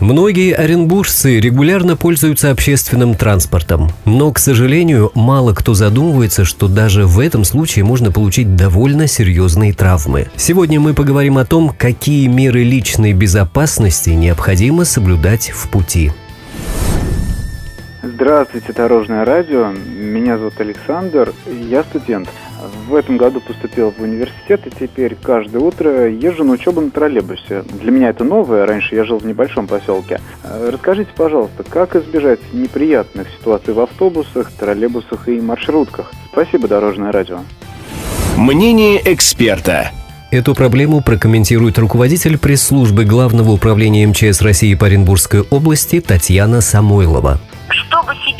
Многие оренбуржцы регулярно пользуются общественным транспортом, но, к сожалению, мало кто задумывается, что даже в этом случае можно получить довольно серьезные травмы. Сегодня мы поговорим о том, какие меры личной безопасности необходимо соблюдать в пути. Здравствуйте, Дорожное радио. Меня зовут Александр, я студент. В этом году поступил в университет и теперь каждое утро езжу на учебу на троллейбусе. Для меня это новое, раньше я жил в небольшом поселке. Э, расскажите, пожалуйста, как избежать неприятных ситуаций в автобусах, троллейбусах и маршрутках? Спасибо, Дорожное радио. Мнение эксперта. Эту проблему прокомментирует руководитель пресс-службы Главного управления МЧС России по Оренбургской области Татьяна Самойлова.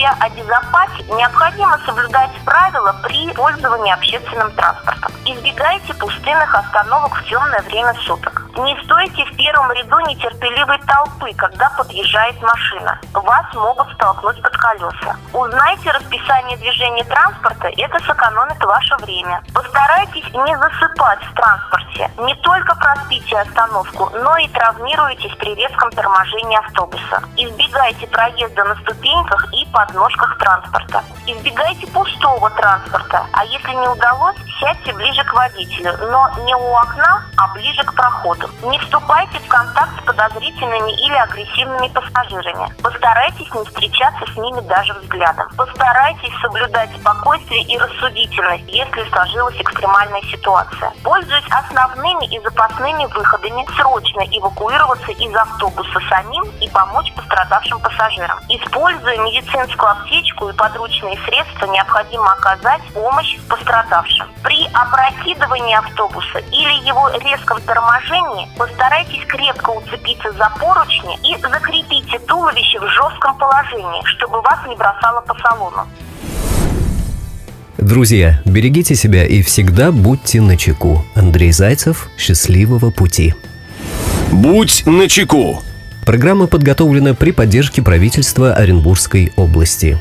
Чтобы себя обезопасить, необходимо соблюдать правила при пользовании общественным транспортом. Избегайте пустынных остановок в темное время суток. Не стойте в первом ряду нетерпеливой толпы, когда подъезжает машина. Вас могут столкнуть под колеса. Узнайте расписание движения транспорта, это сэкономит ваше время. Постарайтесь не засыпать в транспорте. Не только проспите остановку, но и травмируйтесь при резком торможении автобуса. Избегайте проезда на ступеньках и подножках транспорта. Избегайте пустого транспорта, а если не удалось, сядьте ближе к водителю, но не у окна, а ближе к проходу. Не вступайте в контакт с подозрительными или агрессивными пассажирами. Постарайтесь не встречаться с ними даже взглядом. Постарайтесь соблюдать спокойствие и рассудительность, если сложилась экстремальная ситуация. Пользуясь основными и запасными выходами, срочно эвакуироваться из автобуса самим и помочь пострадавшим пассажирам. Используя медицинскую аптечку и подручные средства, необходимо оказать помощь пострадавшим. При опрокидывании автобуса или его резком торможении постарайтесь крепко уцепиться за поручни и закрепите туловище в жестком положении, чтобы вас не бросало по салону. Друзья, берегите себя и всегда будьте начеку. Андрей Зайцев, счастливого пути. Будь начеку. Программа подготовлена при поддержке правительства Оренбургской области.